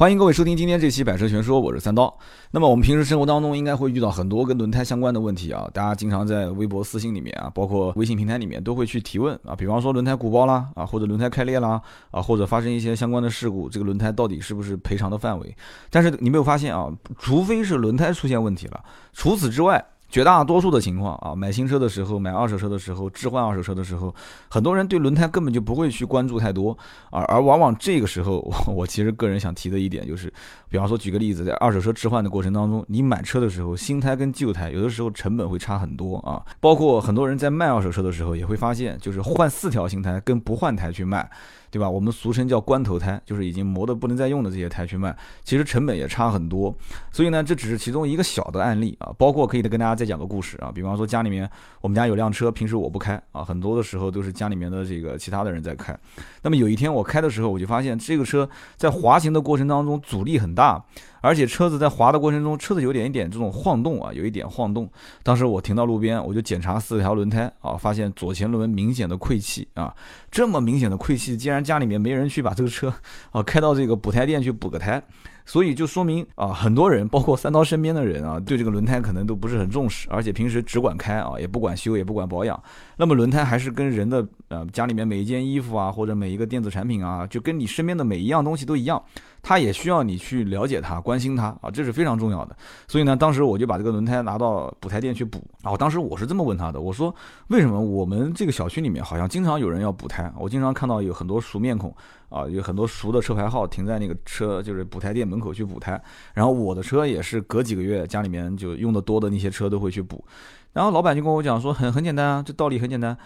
欢迎各位收听今天这期百车全说，我是三刀。那么我们平时生活当中应该会遇到很多跟轮胎相关的问题啊，大家经常在微博私信里面啊，包括微信平台里面都会去提问啊，比方说轮胎鼓包啦啊，或者轮胎开裂啦啊，或者发生一些相关的事故，这个轮胎到底是不是赔偿的范围？但是你没有发现啊，除非是轮胎出现问题了，除此之外。绝大多数的情况啊，买新车的时候、买二手车的时候、置换二手车的时候，很多人对轮胎根本就不会去关注太多而，而往往这个时候，我我其实个人想提的一点就是，比方说举个例子，在二手车置换的过程当中，你买车的时候，新胎跟旧胎有的时候成本会差很多啊，包括很多人在卖二手车的时候也会发现，就是换四条新胎跟不换胎去卖。对吧？我们俗称叫关头胎，就是已经磨得不能再用的这些胎去卖，其实成本也差很多。所以呢，这只是其中一个小的案例啊。包括可以跟大家再讲个故事啊，比方说家里面我们家有辆车，平时我不开啊，很多的时候都是家里面的这个其他的人在开。那么有一天我开的时候，我就发现这个车在滑行的过程当中阻力很大。大而且车子在滑的过程中，车子有点一点这种晃动啊，有一点晃动。当时我停到路边，我就检查四条轮胎啊，发现左前轮明显的溃气啊，这么明显的溃气，竟然家里面没人去把这个车啊 开到这个补胎店去补个胎。所以就说明啊，很多人，包括三刀身边的人啊，对这个轮胎可能都不是很重视，而且平时只管开啊，也不管修，也不管保养。那么轮胎还是跟人的呃家里面每一件衣服啊，或者每一个电子产品啊，就跟你身边的每一样东西都一样，他也需要你去了解他、关心他啊，这是非常重要的。所以呢，当时我就把这个轮胎拿到补胎店去补啊。当时我是这么问他的，我说为什么我们这个小区里面好像经常有人要补胎？我经常看到有很多熟面孔。啊，有很多熟的车牌号停在那个车，就是补胎店门口去补胎。然后我的车也是隔几个月家里面就用的多的那些车都会去补。然后老板就跟我讲说，很很简单啊，这道理很简单，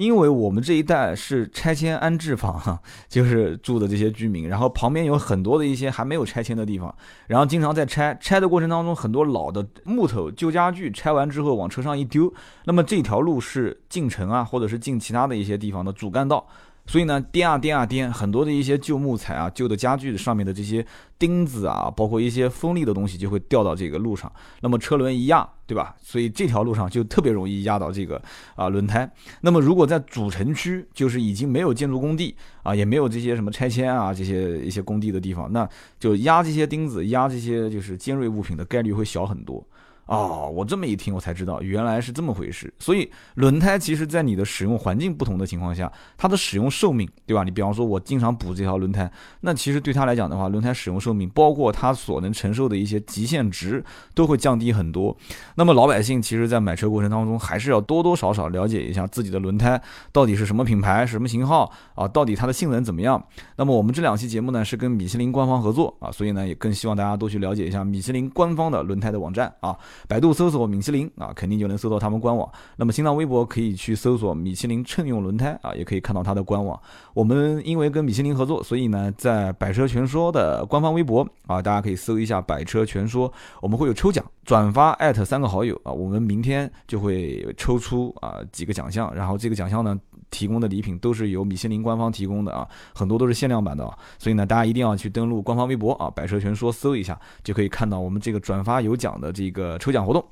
因为我们这一带是拆迁安置房，就是住的这些居民，然后旁边有很多的一些还没有拆迁的地方，然后经常在拆拆的过程当中，很多老的木头旧家具拆完之后往车上一丢，那么这条路是进城啊，或者是进其他的一些地方的主干道。所以呢，颠啊颠啊颠，很多的一些旧木材啊、旧的家具上面的这些钉子啊，包括一些锋利的东西，就会掉到这个路上。那么车轮一压，对吧？所以这条路上就特别容易压到这个啊轮胎。那么如果在主城区，就是已经没有建筑工地啊，也没有这些什么拆迁啊这些一些工地的地方，那就压这些钉子、压这些就是尖锐物品的概率会小很多。哦，我这么一听，我才知道原来是这么回事。所以轮胎其实，在你的使用环境不同的情况下，它的使用寿命，对吧？你比方说，我经常补这条轮胎，那其实对它来讲的话，轮胎使用寿命，包括它所能承受的一些极限值，都会降低很多。那么老百姓其实，在买车过程当中，还是要多多少少了解一下自己的轮胎到底是什么品牌、什么型号啊，到底它的性能怎么样。那么我们这两期节目呢，是跟米其林官方合作啊，所以呢，也更希望大家多去了解一下米其林官方的轮胎的网站啊。百度搜索米其林啊，肯定就能搜到他们官网。那么新浪微博可以去搜索米其林乘用轮胎啊，也可以看到它的官网。我们因为跟米其林合作，所以呢，在百车全说的官方微博啊，大家可以搜一下百车全说，我们会有抽奖，转发艾特三个好友啊，我们明天就会抽出啊几个奖项，然后这个奖项呢。提供的礼品都是由米其林官方提供的啊，很多都是限量版的啊，所以呢，大家一定要去登录官方微博啊，百车全说搜一下，就可以看到我们这个转发有奖的这个抽奖活动。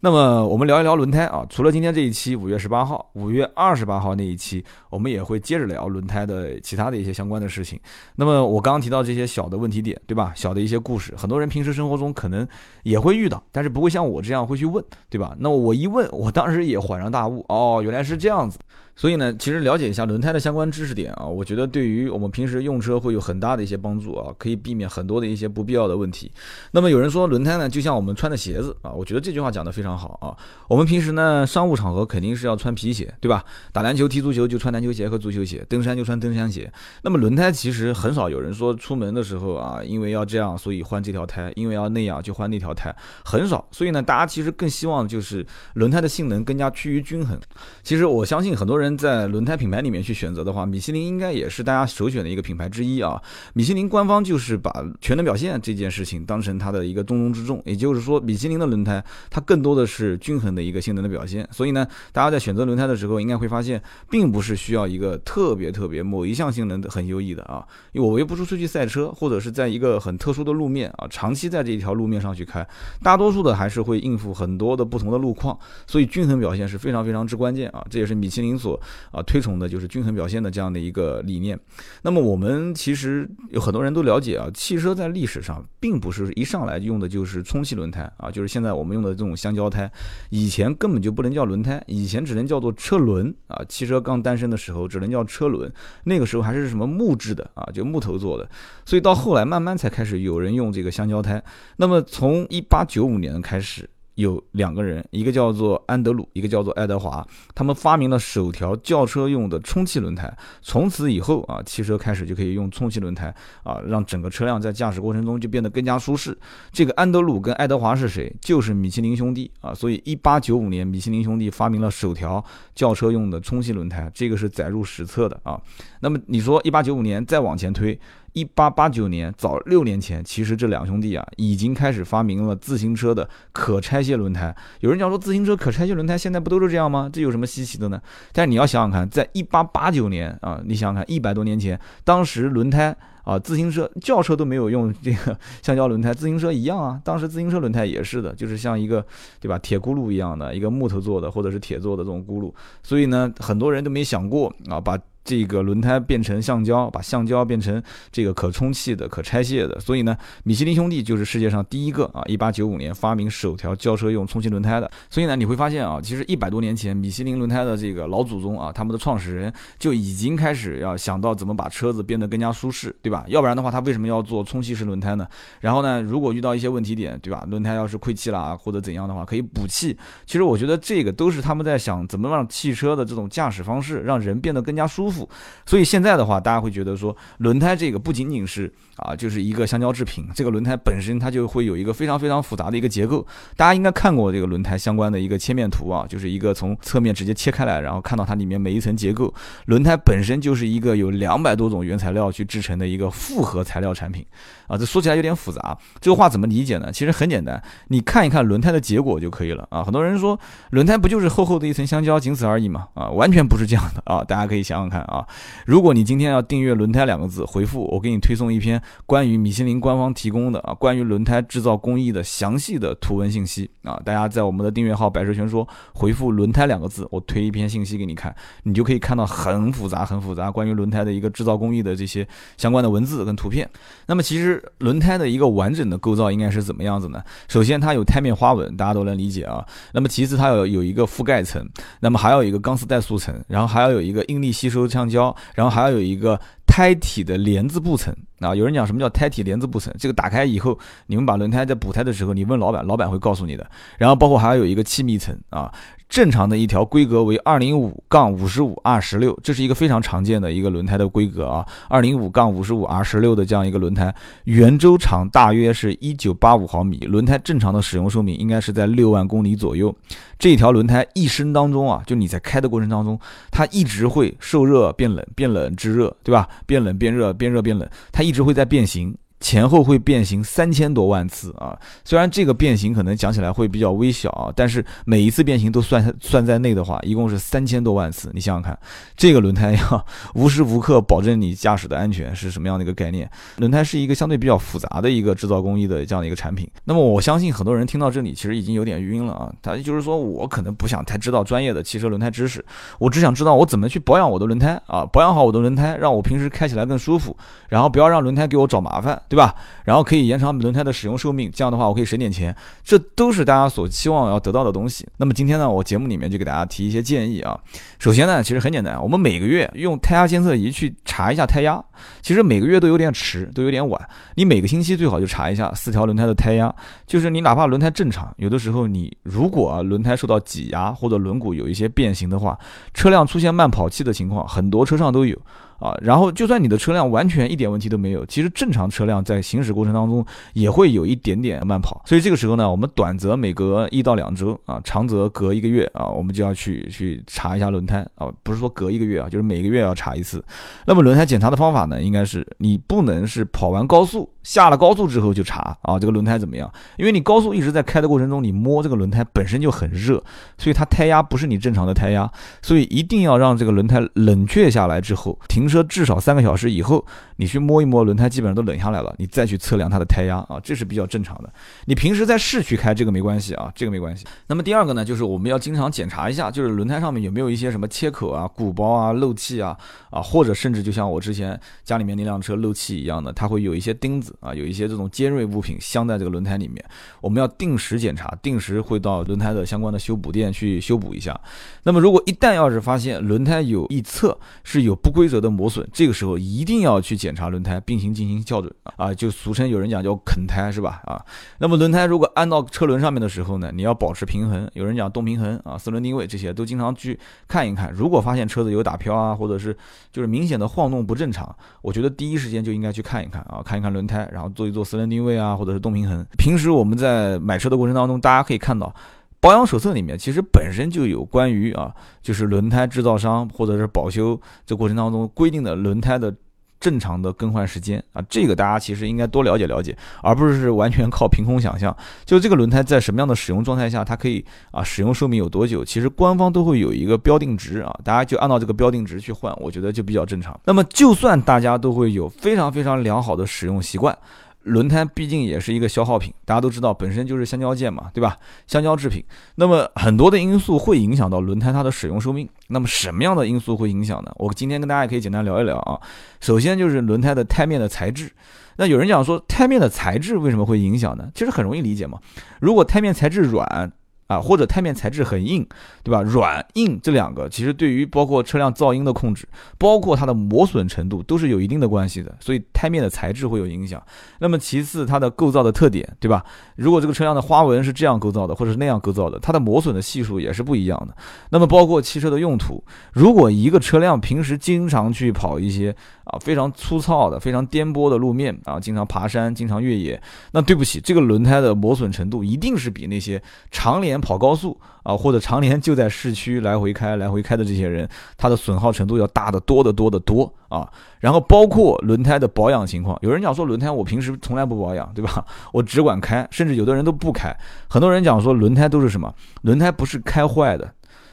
那么我们聊一聊轮胎啊，除了今天这一期五月十八号、五月二十八号那一期，我们也会接着聊轮胎的其他的一些相关的事情。那么我刚刚提到这些小的问题点，对吧？小的一些故事，很多人平时生活中可能也会遇到，但是不会像我这样会去问，对吧？那我一问，我当时也恍然大悟，哦，原来是这样子。所以呢，其实了解一下轮胎的相关知识点啊，我觉得对于我们平时用车会有很大的一些帮助啊，可以避免很多的一些不必要的问题。那么有人说轮胎呢，就像我们穿的鞋子啊，我觉得这句话讲得非常好啊。我们平时呢，商务场合肯定是要穿皮鞋，对吧？打篮球、踢足球就穿篮球鞋和足球鞋，登山就穿登山鞋。那么轮胎其实很少有人说出门的时候啊，因为要这样，所以换这条胎；因为要那样就换那条胎，很少。所以呢，大家其实更希望就是轮胎的性能更加趋于均衡。其实我相信很多人。在轮胎品牌里面去选择的话，米其林应该也是大家首选的一个品牌之一啊。米其林官方就是把全能表现这件事情当成它的一个重中之重，也就是说，米其林的轮胎它更多的是均衡的一个性能的表现。所以呢，大家在选择轮胎的时候，应该会发现，并不是需要一个特别特别某一项性能很优异的啊。因为我又不是出去赛车，或者是在一个很特殊的路面啊，长期在这一条路面上去开，大多数的还是会应付很多的不同的路况，所以均衡表现是非常非常之关键啊。这也是米其林所啊推崇的就是均衡表现的这样的一个理念。那么我们其实有很多人都了解啊，汽车在历史上并不是一上来用的就是充气轮胎啊，就是现在我们用的这种橡胶胎，以前根本就不能叫轮胎，以前只能叫做车轮啊。汽车刚诞生的时候只能叫车轮，那个时候还是什么木质的啊，就木头做的，所以到后来慢慢才开始有人用这个橡胶胎。那么从一八九五年开始。有两个人，一个叫做安德鲁，一个叫做爱德华，他们发明了首条轿车用的充气轮胎。从此以后啊，汽车开始就可以用充气轮胎啊，让整个车辆在驾驶过程中就变得更加舒适。这个安德鲁跟爱德华是谁？就是米其林兄弟啊。所以，一八九五年，米其林兄弟发明了首条轿车用的充气轮胎，这个是载入史册的啊。那么你说一八九五年再往前推。一八八九年，早六年前，其实这两兄弟啊，已经开始发明了自行车的可拆卸轮胎。有人讲说，自行车可拆卸轮胎现在不都是这样吗？这有什么稀奇的呢？但是你要想想看，在一八八九年啊，你想想看，一百多年前，当时轮胎啊，自行车、轿车都没有用这个橡胶轮胎，自行车一样啊。当时自行车轮胎也是的，就是像一个对吧，铁轱辘一样的一个木头做的或者是铁做的这种轱辘。所以呢，很多人都没想过啊，把。这个轮胎变成橡胶，把橡胶变成这个可充气的、可拆卸的，所以呢，米其林兄弟就是世界上第一个啊，一八九五年发明首条轿车用充气轮胎的。所以呢，你会发现啊，其实一百多年前，米其林轮胎的这个老祖宗啊，他们的创始人就已经开始要想到怎么把车子变得更加舒适，对吧？要不然的话，他为什么要做充气式轮胎呢？然后呢，如果遇到一些问题点，对吧？轮胎要是亏气了啊或者怎样的话，可以补气。其实我觉得这个都是他们在想怎么让汽车的这种驾驶方式让人变得更加舒服。所以现在的话，大家会觉得说，轮胎这个不仅仅是啊，就是一个橡胶制品，这个轮胎本身它就会有一个非常非常复杂的一个结构。大家应该看过这个轮胎相关的一个切面图啊，就是一个从侧面直接切开来，然后看到它里面每一层结构。轮胎本身就是一个有两百多种原材料去制成的一个复合材料产品啊。这说起来有点复杂，这个话怎么理解呢？其实很简单，你看一看轮胎的结果就可以了啊。很多人说轮胎不就是厚厚的一层橡胶，仅此而已嘛？啊，完全不是这样的啊。大家可以想想看啊，如果你今天要订阅“轮胎”两个字，回复我给你推送一篇关于米其林官方提供的啊，关于轮胎制造工艺的详细的图文信息啊。大家在我们的订阅号“百车全说”回复“轮胎”两个字，我推一篇信息给你看，你就可以看到很复杂、很复杂关于轮胎的一个制造工艺的这些相关的文字跟图片。那么，其实轮胎的一个完整的构造应该是怎么样子呢？首先，它有胎面花纹，大家都能理解啊。那么，其次，它有有一个覆盖层，那么还有一个钢丝带塑层，然后还要有一个应力吸收橡胶，然后还。要有一个胎体的帘子布层啊，有人讲什么叫胎体帘子布层？这个打开以后，你们把轮胎在补胎的时候，你问老板，老板会告诉你的。然后包括还有一个气密层啊。正常的一条规格为二零五杠五十五 R 十六，这是一个非常常见的一个轮胎的规格啊。二零五杠五十五 R 十六的这样一个轮胎，圆周长大约是一九八五毫米，轮胎正常的使用寿命应该是在六万公里左右。这条轮胎一生当中啊，就你在开的过程当中，它一直会受热变冷，变冷制热，对吧？变冷变热，变热变冷，它一一直会在变形。前后会变形三千多万次啊！虽然这个变形可能讲起来会比较微小啊，但是每一次变形都算算在内的话，一共是三千多万次。你想想看，这个轮胎要 无时无刻保证你驾驶的安全是什么样的一个概念？轮胎是一个相对比较复杂的一个制造工艺的这样的一个产品。那么我相信很多人听到这里其实已经有点晕了啊！他就是说我可能不想太知道专业的汽车轮胎知识，我只想知道我怎么去保养我的轮胎啊，保养好我的轮胎，让我平时开起来更舒服，然后不要让轮胎给我找麻烦。对吧？然后可以延长轮胎的使用寿命，这样的话我可以省点钱，这都是大家所期望要得到的东西。那么今天呢，我节目里面就给大家提一些建议啊。首先呢，其实很简单，我们每个月用胎压监测仪去查一下胎压，其实每个月都有点迟，都有点晚。你每个星期最好就查一下四条轮胎的胎压，就是你哪怕轮胎正常，有的时候你如果轮胎受到挤压或者轮毂有一些变形的话，车辆出现慢跑气的情况，很多车上都有。啊，然后就算你的车辆完全一点问题都没有，其实正常车辆在行驶过程当中也会有一点点慢跑，所以这个时候呢，我们短则每隔一到两周啊，长则隔一个月啊，我们就要去去查一下轮胎啊，不是说隔一个月啊，就是每个月要查一次。那么轮胎检查的方法呢，应该是你不能是跑完高速下了高速之后就查啊，这个轮胎怎么样？因为你高速一直在开的过程中，你摸这个轮胎本身就很热，所以它胎压不是你正常的胎压，所以一定要让这个轮胎冷却下来之后，停车至少三个小时以后，你去摸一摸轮胎，基本上都冷下来了，你再去测量它的胎压啊，这是比较正常的。你平时在市区开这个没关系啊，这个没关系。那么第二个呢，就是我们要经常检查一下，就是轮胎上面有没有一些什么切口啊、鼓包啊、漏气啊啊，或者甚至就像我之前家里面那辆车漏气一样的，它会有一些钉子啊，有一些这种尖锐物品镶在这个轮胎里面，我们要定时检查，定时会到轮胎的相关的修补店去修补一下。那么如果一旦要是发现轮胎有一侧是有不规则的磨损，这个时候一定要去检查轮胎，并行进行校准啊，就俗称有人讲叫啃胎是吧？啊，那么轮胎如果按到车轮上面的时候呢，你要保持平衡，有人讲动平衡啊，四轮定位这些都经常去看一看。如果发现车子有打飘啊，或者是就是明显的晃动不正常，我觉得第一时间就应该去看一看啊，看一看轮胎，然后做一做四轮定位啊，或者是动平衡。平时我们在买车的过程当中，大家可以看到保养手册里面其实本身就有关于啊，就是轮胎制造商或者是保修这过程当中规定的轮胎的。正常的更换时间啊，这个大家其实应该多了解了解，而不是完全靠凭空想象。就这个轮胎在什么样的使用状态下，它可以啊使用寿命有多久？其实官方都会有一个标定值啊，大家就按照这个标定值去换，我觉得就比较正常。那么就算大家都会有非常非常良好的使用习惯。轮胎毕竟也是一个消耗品，大家都知道，本身就是橡胶件嘛，对吧？橡胶制品，那么很多的因素会影响到轮胎它的使用寿命。那么什么样的因素会影响呢？我今天跟大家也可以简单聊一聊啊。首先就是轮胎的胎面的材质。那有人讲说，胎面的材质为什么会影响呢？其实很容易理解嘛。如果胎面材质软。啊，或者胎面材质很硬，对吧？软硬这两个其实对于包括车辆噪音的控制，包括它的磨损程度都是有一定的关系的。所以胎面的材质会有影响。那么其次，它的构造的特点，对吧？如果这个车辆的花纹是这样构造的，或者是那样构造的，它的磨损的系数也是不一样的。那么包括汽车的用途，如果一个车辆平时经常去跑一些啊非常粗糙的、非常颠簸的路面啊，经常爬山、经常越野，那对不起，这个轮胎的磨损程度一定是比那些常年跑高速啊，或者常年就在市区来回开、来回开的这些人，它的损耗程度要大得多得多得多啊。然后包括轮胎的保养情况，有人讲说轮胎我平时从来不保养，对吧？我只管开，甚至有的人都不开。很多人讲说轮胎都是什么？轮胎不是开坏的，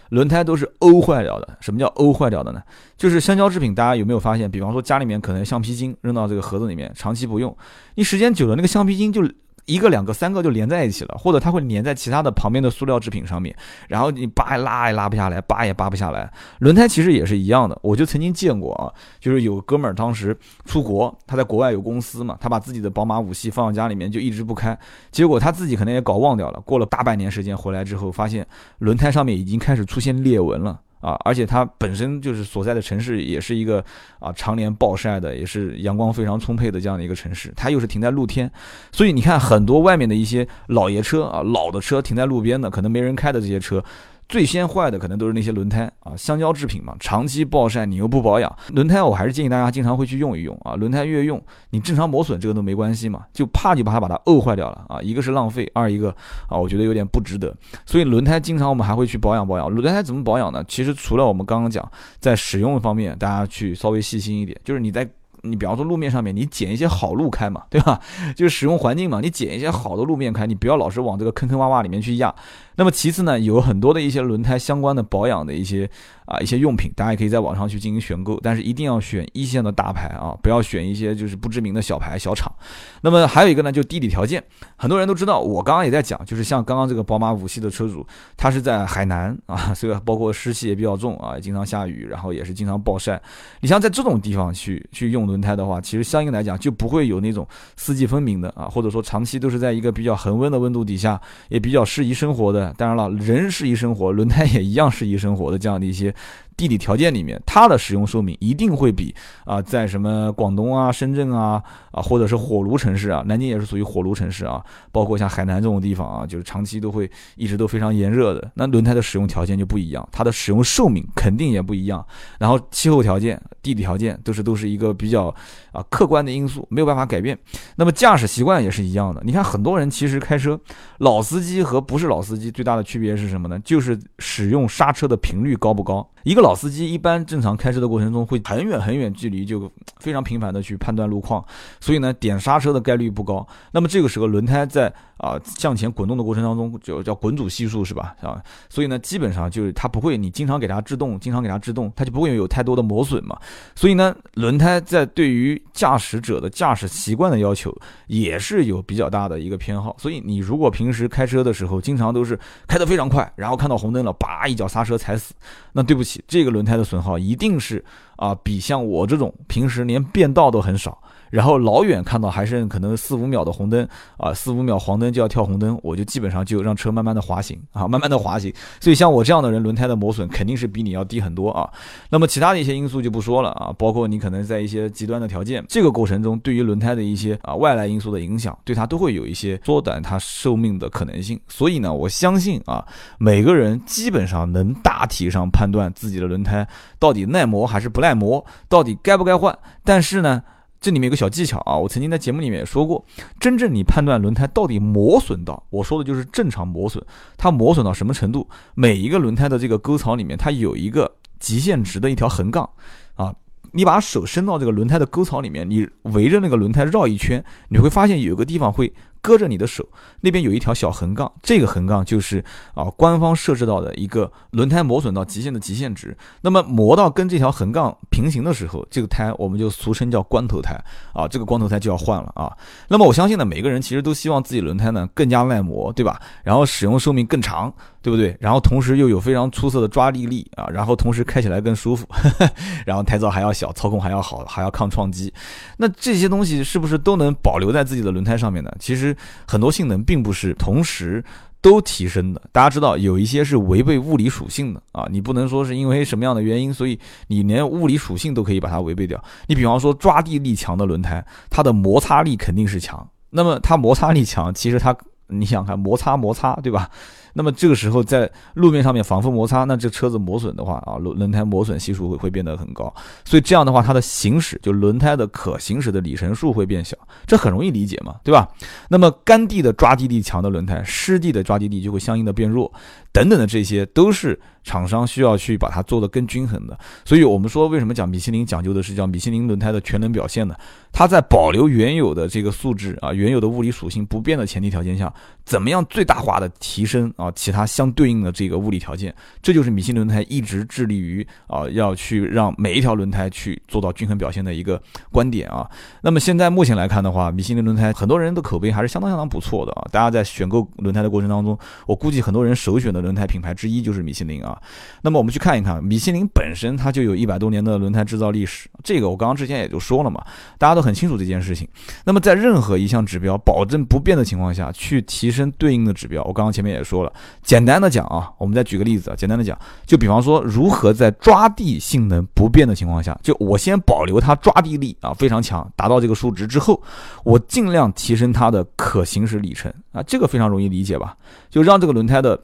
轮胎都是欧坏掉的。什么叫欧坏掉的呢？就是橡胶制品，大家有没有发现？比方说家里面可能橡皮筋扔到这个盒子里面，长期不用，你时间久了，那个橡皮筋就。一个、两个、三个就连在一起了，或者它会粘在其他的旁边的塑料制品上面，然后你扒也拉也拉不下来，扒也扒不下来。轮胎其实也是一样的，我就曾经见过啊，就是有哥们儿当时出国，他在国外有公司嘛，他把自己的宝马五系放到家里面就一直不开，结果他自己可能也搞忘掉了，过了大半年时间回来之后，发现轮胎上面已经开始出现裂纹了。啊，而且它本身就是所在的城市，也是一个啊常年暴晒的，也是阳光非常充沛的这样的一个城市。它又是停在露天，所以你看很多外面的一些老爷车啊，老的车停在路边的，可能没人开的这些车。最先坏的可能都是那些轮胎啊，橡胶制品嘛，长期暴晒你又不保养，轮胎我还是建议大家经常会去用一用啊。轮胎越用，你正常磨损这个都没关系嘛，就怕就把它把它饿坏掉了啊。一个是浪费，二一个啊，我觉得有点不值得。所以轮胎经常我们还会去保养保养。轮胎怎么保养呢？其实除了我们刚刚讲在使用方面，大家去稍微细心一点，就是你在。你比方说路面上面，你捡一些好路开嘛，对吧？就是使用环境嘛，你捡一些好的路面开，你不要老是往这个坑坑洼洼里面去压。那么其次呢，有很多的一些轮胎相关的保养的一些啊一些用品，大家也可以在网上去进行选购，但是一定要选一线的大牌啊，不要选一些就是不知名的小牌小厂。那么还有一个呢，就地理条件，很多人都知道，我刚刚也在讲，就是像刚刚这个宝马五系的车主，他是在海南啊，这个包括湿气也比较重啊，经常下雨，然后也是经常暴晒。你像在这种地方去去用轮胎的话，其实相应来讲就不会有那种四季分明的啊，或者说长期都是在一个比较恒温的温度底下，也比较适宜生活的。当然了，人是一生活，轮胎也一样是一生活的这样的一些。地理条件里面，它的使用寿命一定会比啊，在什么广东啊、深圳啊啊，或者是火炉城市啊，南京也是属于火炉城市啊，包括像海南这种地方啊，就是长期都会一直都非常炎热的，那轮胎的使用条件就不一样，它的使用寿命肯定也不一样。然后气候条件、地理条件都是都是一个比较啊客观的因素，没有办法改变。那么驾驶习惯也是一样的，你看很多人其实开车，老司机和不是老司机最大的区别是什么呢？就是使用刹车的频率高不高。一个老司机一般正常开车的过程中会很远很远距离就非常频繁的去判断路况，所以呢点刹车的概率不高。那么这个时候轮胎在啊向前滚动的过程当中就叫滚阻系数是吧？啊，所以呢基本上就是它不会你经常给它制动，经常给它制动，它就不会有太多的磨损嘛。所以呢轮胎在对于驾驶者的驾驶习惯的要求也是有比较大的一个偏好。所以你如果平时开车的时候经常都是开得非常快，然后看到红灯了，叭一脚刹车踩死，那对不起。这个轮胎的损耗一定是啊，比像我这种平时连变道都很少。然后老远看到还剩可能四五秒的红灯啊，四五秒黄灯就要跳红灯，我就基本上就让车慢慢的滑行啊，慢慢的滑行。所以像我这样的人，轮胎的磨损肯定是比你要低很多啊。那么其他的一些因素就不说了啊，包括你可能在一些极端的条件，这个过程中对于轮胎的一些啊外来因素的影响，对它都会有一些缩短它寿命的可能性。所以呢，我相信啊，每个人基本上能大体上判断自己的轮胎到底耐磨还是不耐磨，到底该不该换。但是呢。这里面有个小技巧啊，我曾经在节目里面也说过，真正你判断轮胎到底磨损到，我说的就是正常磨损，它磨损到什么程度？每一个轮胎的这个沟槽里面，它有一个极限值的一条横杠啊，你把手伸到这个轮胎的沟槽里面，你围着那个轮胎绕一圈，你会发现有个地方会。搁着你的手，那边有一条小横杠，这个横杠就是啊官方设置到的一个轮胎磨损到极限的极限值。那么磨到跟这条横杠平行的时候，这个胎我们就俗称叫光头胎啊，这个光头胎就要换了啊。那么我相信呢，每个人其实都希望自己轮胎呢更加耐磨，对吧？然后使用寿命更长，对不对？然后同时又有非常出色的抓地力啊，然后同时开起来更舒服，然后胎噪还要小，操控还要好，还要抗撞击。那这些东西是不是都能保留在自己的轮胎上面呢？其实。很多性能并不是同时都提升的，大家知道有一些是违背物理属性的啊，你不能说是因为什么样的原因，所以你连物理属性都可以把它违背掉。你比方说抓地力强的轮胎，它的摩擦力肯定是强，那么它摩擦力强，其实它你想看摩擦摩擦，对吧？那么这个时候在路面上面反复摩擦，那这车子磨损的话啊，轮轮胎磨损系数会会变得很高，所以这样的话它的行驶就轮胎的可行驶的里程数会变小，这很容易理解嘛，对吧？那么干地的抓地力强的轮胎，湿地的抓地力就会相应的变弱，等等的这些都是厂商需要去把它做的更均衡的。所以我们说为什么讲米其林讲究的是叫米其林轮胎的全能表现呢？它在保留原有的这个素质啊，原有的物理属性不变的前提条件下，怎么样最大化的提升啊？其他相对应的这个物理条件，这就是米其林轮胎一直致力于啊，要去让每一条轮胎去做到均衡表现的一个观点啊。那么现在目前来看的话，米其林轮胎很多人的口碑还是相当相当不错的啊。大家在选购轮胎的过程当中，我估计很多人首选的轮胎品牌之一就是米其林啊。那么我们去看一看，米其林本身它就有一百多年的轮胎制造历史，这个我刚刚之前也就说了嘛，大家都很清楚这件事情。那么在任何一项指标保证不变的情况下去提升对应的指标，我刚刚前面也说了。简单的讲啊，我们再举个例子啊，简单的讲，就比方说，如何在抓地性能不变的情况下，就我先保留它抓地力啊非常强，达到这个数值之后，我尽量提升它的可行驶里程啊，这个非常容易理解吧？就让这个轮胎的。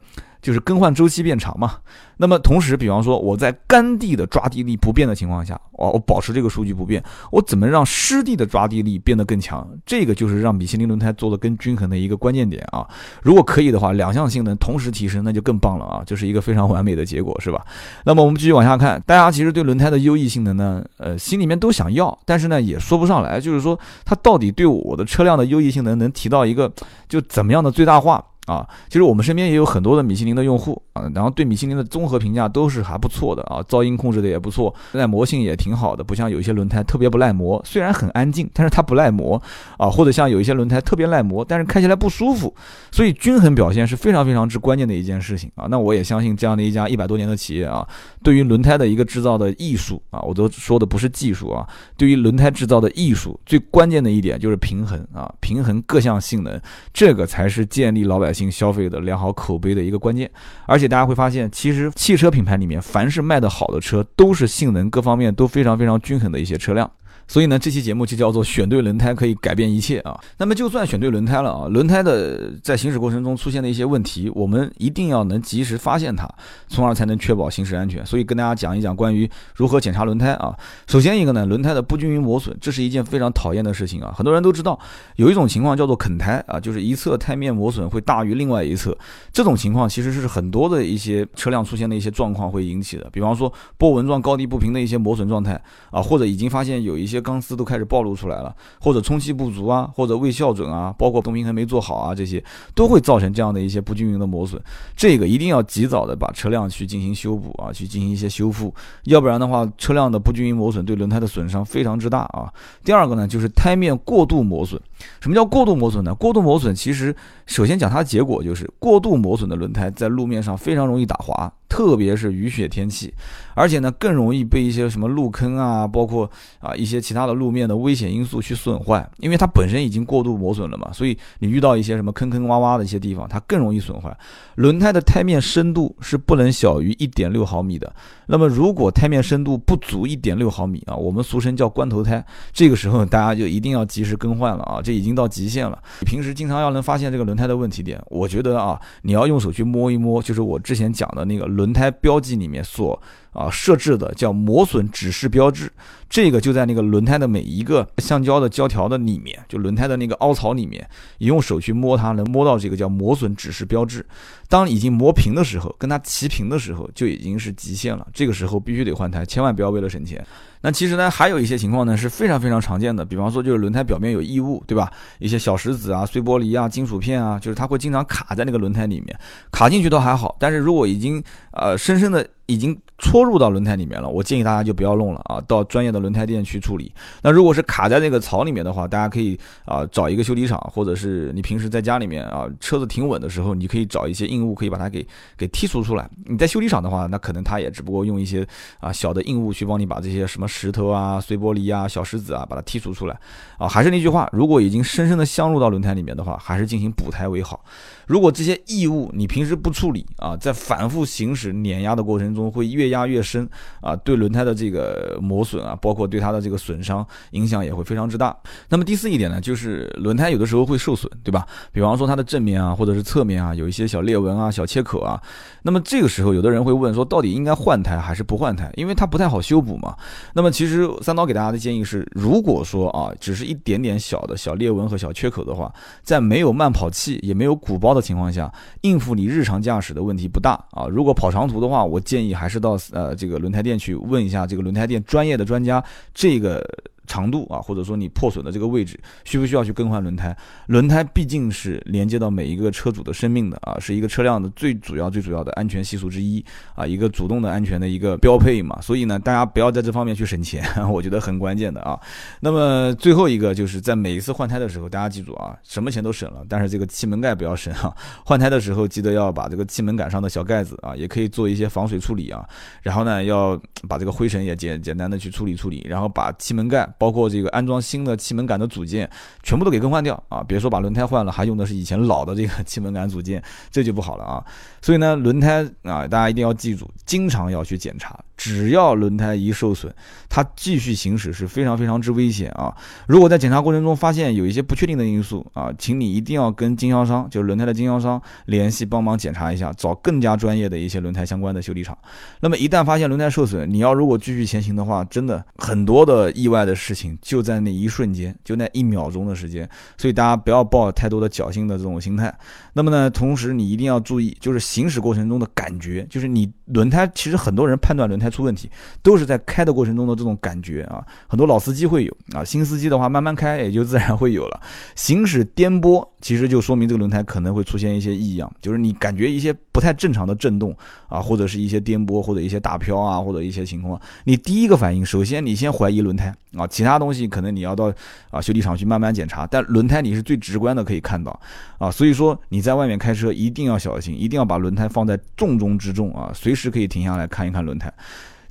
就是更换周期变长嘛，那么同时，比方说我在干地的抓地力不变的情况下，哦，我保持这个数据不变，我怎么让湿地的抓地力变得更强？这个就是让米其林轮胎做的更均衡的一个关键点啊。如果可以的话，两项性能同时提升，那就更棒了啊，就是一个非常完美的结果，是吧？那么我们继续往下看，大家其实对轮胎的优异性能呢，呃，心里面都想要，但是呢，也说不上来，就是说它到底对我的车辆的优异性能能提到一个就怎么样的最大化？啊，其实我们身边也有很多的米其林的用户啊，然后对米其林的综合评价都是还不错的啊，噪音控制的也不错，耐磨性也挺好的，不像有一些轮胎特别不耐磨，虽然很安静，但是它不耐磨啊，或者像有一些轮胎特别耐磨，但是开起来不舒服，所以均衡表现是非常非常之关键的一件事情啊。那我也相信这样的一家一百多年的企业啊，对于轮胎的一个制造的艺术啊，我都说的不是技术啊，对于轮胎制造的艺术，最关键的一点就是平衡啊，平衡各项性能，这个才是建立老百姓姓。性消费的良好口碑的一个关键，而且大家会发现，其实汽车品牌里面，凡是卖的好的车，都是性能各方面都非常非常均衡的一些车辆。所以呢，这期节目就叫做选对轮胎可以改变一切啊。那么就算选对轮胎了啊，轮胎的在行驶过程中出现的一些问题，我们一定要能及时发现它，从而才能确保行驶安全。所以跟大家讲一讲关于如何检查轮胎啊。首先一个呢，轮胎的不均匀磨损，这是一件非常讨厌的事情啊。很多人都知道有一种情况叫做啃胎啊，就是一侧胎面磨损会大于另外一侧。这种情况其实是很多的一些车辆出现的一些状况会引起的，比方说波纹状高低不平的一些磨损状态啊，或者已经发现有一些些钢丝都开始暴露出来了，或者充气不足啊，或者未校准啊，包括动平衡没做好啊，这些都会造成这样的一些不均匀的磨损。这个一定要及早的把车辆去进行修补啊，去进行一些修复，要不然的话，车辆的不均匀磨损对轮胎的损伤非常之大啊。第二个呢，就是胎面过度磨损。什么叫过度磨损呢？过度磨损其实首先讲它的结果就是过度磨损的轮胎在路面上非常容易打滑。特别是雨雪天气，而且呢更容易被一些什么路坑啊，包括啊一些其他的路面的危险因素去损坏，因为它本身已经过度磨损了嘛，所以你遇到一些什么坑坑洼洼的一些地方，它更容易损坏。轮胎的胎面深度是不能小于一点六毫米的，那么如果胎面深度不足一点六毫米啊，我们俗称叫关头胎，这个时候大家就一定要及时更换了啊，这已经到极限了。你平时经常要能发现这个轮胎的问题点，我觉得啊，你要用手去摸一摸，就是我之前讲的那个轮。轮胎标记里面所啊设置的叫磨损指示标志，这个就在那个轮胎的每一个橡胶的胶条的里面，就轮胎的那个凹槽里面，你用手去摸它，能摸到这个叫磨损指示标志。当已经磨平的时候，跟它齐平的时候，就已经是极限了。这个时候必须得换胎，千万不要为了省钱。那其实呢，还有一些情况呢是非常非常常见的，比方说就是轮胎表面有异物，对吧？一些小石子啊、碎玻璃啊、金属片啊，就是它会经常卡在那个轮胎里面，卡进去都还好，但是如果已经呃深深的。已经戳入到轮胎里面了，我建议大家就不要弄了啊，到专业的轮胎店去处理。那如果是卡在那个槽里面的话，大家可以啊找一个修理厂，或者是你平时在家里面啊车子停稳的时候，你可以找一些硬物，可以把它给给剔除出来。你在修理厂的话，那可能他也只不过用一些啊小的硬物去帮你把这些什么石头啊、碎玻璃啊、小石子啊把它剔除出来啊。还是那句话，如果已经深深的镶入到轮胎里面的话，还是进行补胎为好。如果这些异物你平时不处理啊，在反复行驶碾压的过程中会越压越深啊，对轮胎的这个磨损啊，包括对它的这个损伤影响也会非常之大。那么第四一点呢，就是轮胎有的时候会受损，对吧？比方说它的正面啊，或者是侧面啊，有一些小裂纹啊、小切口啊。那么这个时候，有的人会问说，到底应该换胎还是不换胎？因为它不太好修补嘛。那么其实三刀给大家的建议是，如果说啊，只是一点点小的小裂纹和小缺口的话，在没有慢跑器也没有鼓包的情况下，应付你日常驾驶的问题不大啊。如果跑长途的话，我建议你还是到呃这个轮胎店去问一下这个轮胎店专业的专家这个。长度啊，或者说你破损的这个位置，需不需要去更换轮胎？轮胎毕竟是连接到每一个车主的生命的啊，是一个车辆的最主要、最主要的安全系数之一啊，一个主动的安全的一个标配嘛。所以呢，大家不要在这方面去省钱，我觉得很关键的啊。那么最后一个就是在每一次换胎的时候，大家记住啊，什么钱都省了，但是这个气门盖不要省啊。换胎的时候记得要把这个气门杆上的小盖子啊，也可以做一些防水处理啊。然后呢，要把这个灰尘也简简单的去处理处理，然后把气门盖。包括这个安装新的气门杆的组件，全部都给更换掉啊！别说把轮胎换了，还用的是以前老的这个气门杆组件，这就不好了啊！所以呢，轮胎啊，大家一定要记住，经常要去检查。只要轮胎一受损，它继续行驶是非常非常之危险啊！如果在检查过程中发现有一些不确定的因素啊，请你一定要跟经销商，就是轮胎的经销商联系，帮忙检查一下，找更加专业的一些轮胎相关的修理厂。那么一旦发现轮胎受损，你要如果继续前行的话，真的很多的意外的事情就在那一瞬间，就那一秒钟的时间。所以大家不要抱太多的侥幸的这种心态。那么呢，同时你一定要注意，就是行驶过程中的感觉，就是你轮胎，其实很多人判断轮胎。出问题都是在开的过程中的这种感觉啊，很多老司机会有啊，新司机的话慢慢开也就自然会有了。行驶颠簸其实就说明这个轮胎可能会出现一些异样，就是你感觉一些不太正常的震动啊，或者是一些颠簸或者一些打飘啊，或者一些情况，你第一个反应首先你先怀疑轮胎啊，其他东西可能你要到啊修理厂去慢慢检查，但轮胎你是最直观的可以看到啊，所以说你在外面开车一定要小心，一定要把轮胎放在重中之重啊，随时可以停下来看一看轮胎。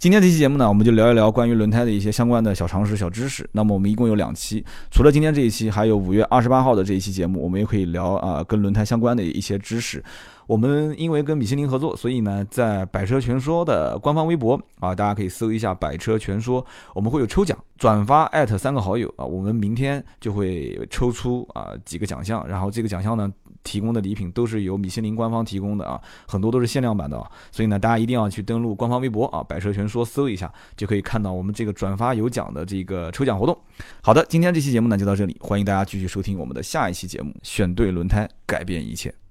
今天这期节目呢，我们就聊一聊关于轮胎的一些相关的小常识、小知识。那么我们一共有两期，除了今天这一期，还有五月二十八号的这一期节目，我们也可以聊啊跟轮胎相关的一些知识。我们因为跟米其林合作，所以呢，在百车全说的官方微博啊，大家可以搜一下“百车全说”，我们会有抽奖，转发艾特三个好友啊，我们明天就会抽出啊几个奖项，然后这个奖项呢。提供的礼品都是由米其林官方提供的啊，很多都是限量版的啊，所以呢，大家一定要去登录官方微博啊，百车全说搜一下，就可以看到我们这个转发有奖的这个抽奖活动。好的，今天这期节目呢就到这里，欢迎大家继续收听我们的下一期节目，选对轮胎，改变一切。